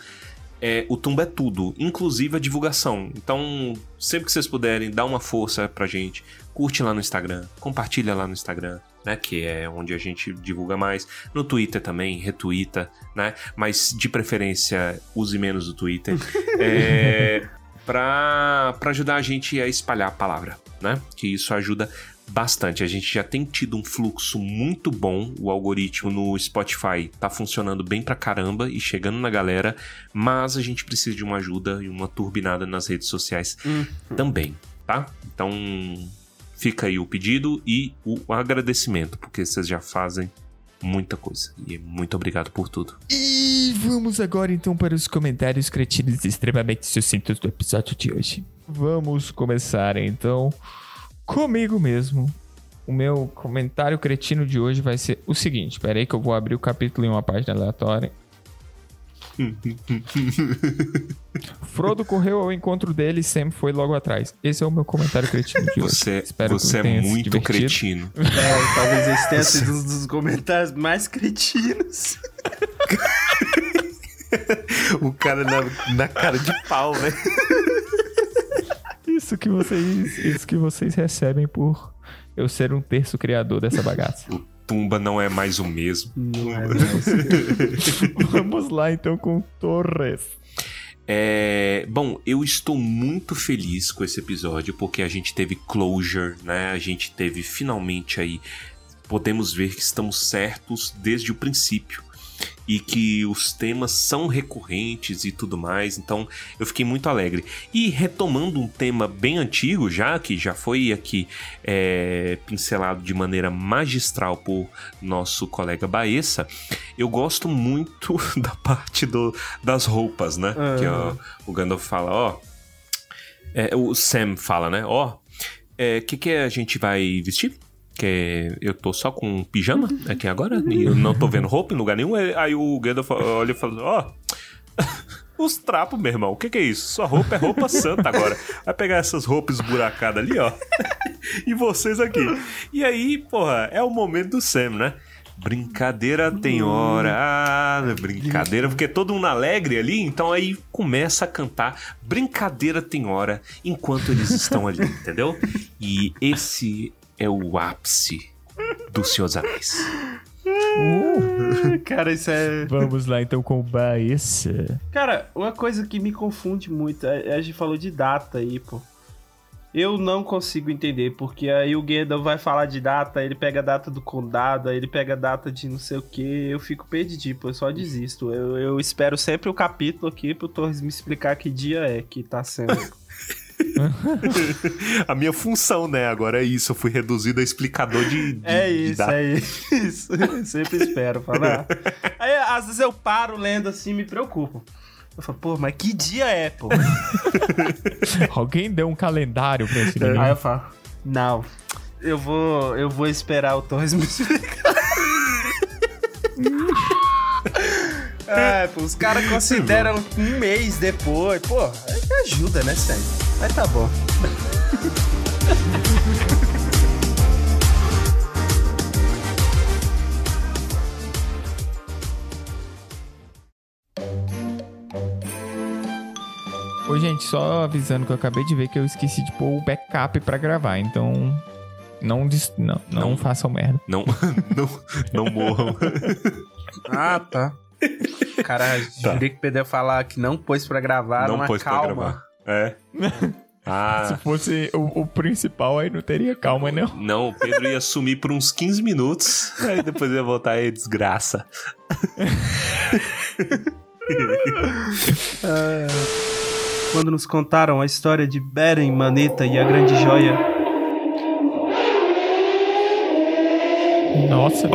É, o Tumba é tudo, inclusive a divulgação. Então, sempre que vocês puderem, dá uma força pra gente. Curte lá no Instagram, compartilha lá no Instagram, né? Que é onde a gente divulga mais. No Twitter também, retuita, né? Mas de preferência, use menos o Twitter. é, pra, pra ajudar a gente a espalhar a palavra, né? Que isso ajuda bastante. A gente já tem tido um fluxo muito bom. O algoritmo no Spotify tá funcionando bem pra caramba e chegando na galera, mas a gente precisa de uma ajuda e uma turbinada nas redes sociais também, tá? Então fica aí o pedido e o agradecimento, porque vocês já fazem muita coisa. E muito obrigado por tudo. E vamos agora então para os comentários cretinos extremamente sucintos do episódio de hoje. Vamos começar então comigo mesmo. O meu comentário cretino de hoje vai ser o seguinte: pera aí que eu vou abrir o capítulo em uma página aleatória. Frodo correu ao encontro dele e Sam foi logo atrás. Esse é o meu comentário cretino de hoje. Você, Espero que você é muito divertido. cretino. É, talvez esse tenha sido um dos comentários mais cretinos. O cara na, na cara de pau, né? Isso que vocês, isso que vocês recebem por eu ser um terço criador dessa bagaça. Tumba não é mais o mesmo. Vamos lá então com Torres. É, bom, eu estou muito feliz com esse episódio porque a gente teve closure, né? A gente teve finalmente aí podemos ver que estamos certos desde o princípio e que os temas são recorrentes e tudo mais. Então, eu fiquei muito alegre. E retomando um tema bem antigo já, que já foi aqui é, pincelado de maneira magistral por nosso colega Baessa, eu gosto muito da parte do, das roupas, né? Que ó, o Gandalf fala, ó. é, o Sam fala, né? Ó, o que, que a gente vai vestir? Que eu tô só com um pijama aqui agora e eu não tô vendo roupa em lugar nenhum. Aí o Gandalf olha e fala: Ó, os trapos, meu irmão. O que, que é isso? Sua roupa é roupa santa agora. Vai pegar essas roupas esburacadas ali, ó. e vocês aqui. E aí, porra, é o momento do Sam, né? Brincadeira tem hora. Ah, brincadeira, porque todo mundo alegre ali, então aí começa a cantar Brincadeira tem hora enquanto eles estão ali, entendeu? E esse é o ápice dos Anéis. Cara, isso é. Vamos lá então com Baessa. Cara, uma coisa que me confunde muito, a a gente falou de data aí, pô. Eu não consigo entender, porque aí o Gandalf vai falar de data, ele pega a data do condado, aí ele pega a data de não sei o que, eu fico perdido, pô, eu só desisto. Eu, eu espero sempre o capítulo aqui pro Torres me explicar que dia é que tá sendo. A minha função, né? Agora é isso. Eu fui reduzido a explicador de. de É de isso, data. é isso. Eu sempre espero falar. Aí às vezes eu paro lendo assim e me preocupo. Eu falo, pô, mas que dia é, pô? Alguém deu um calendário pra esse menino. Aí eu falo, não, eu vou, eu vou esperar o Torres me explicar. É, pô, os caras consideram um mês depois. Pô, ajuda, né, sério? Mas tá bom. Oi gente, só avisando que eu acabei de ver que eu esqueci de pôr o backup pra gravar, então. Não, não, não, não façam merda. Não, não, não morram. ah, tá. Cara, tá. jurei que o Pedro falar que não pôs pra gravar, não uma pôs calma. Pra gravar. É. Se Ah, fosse o, o principal, aí não teria calma, não. não, o Pedro ia sumir por uns 15 minutos, aí depois ia voltar aí, desgraça. Quando nos contaram a história de Beren, Maneta e a Grande Joia, Nossa.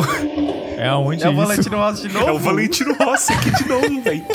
É aonde é o isso? Valentino Rossi de novo? É o Valentino Rossi aqui de novo, velho.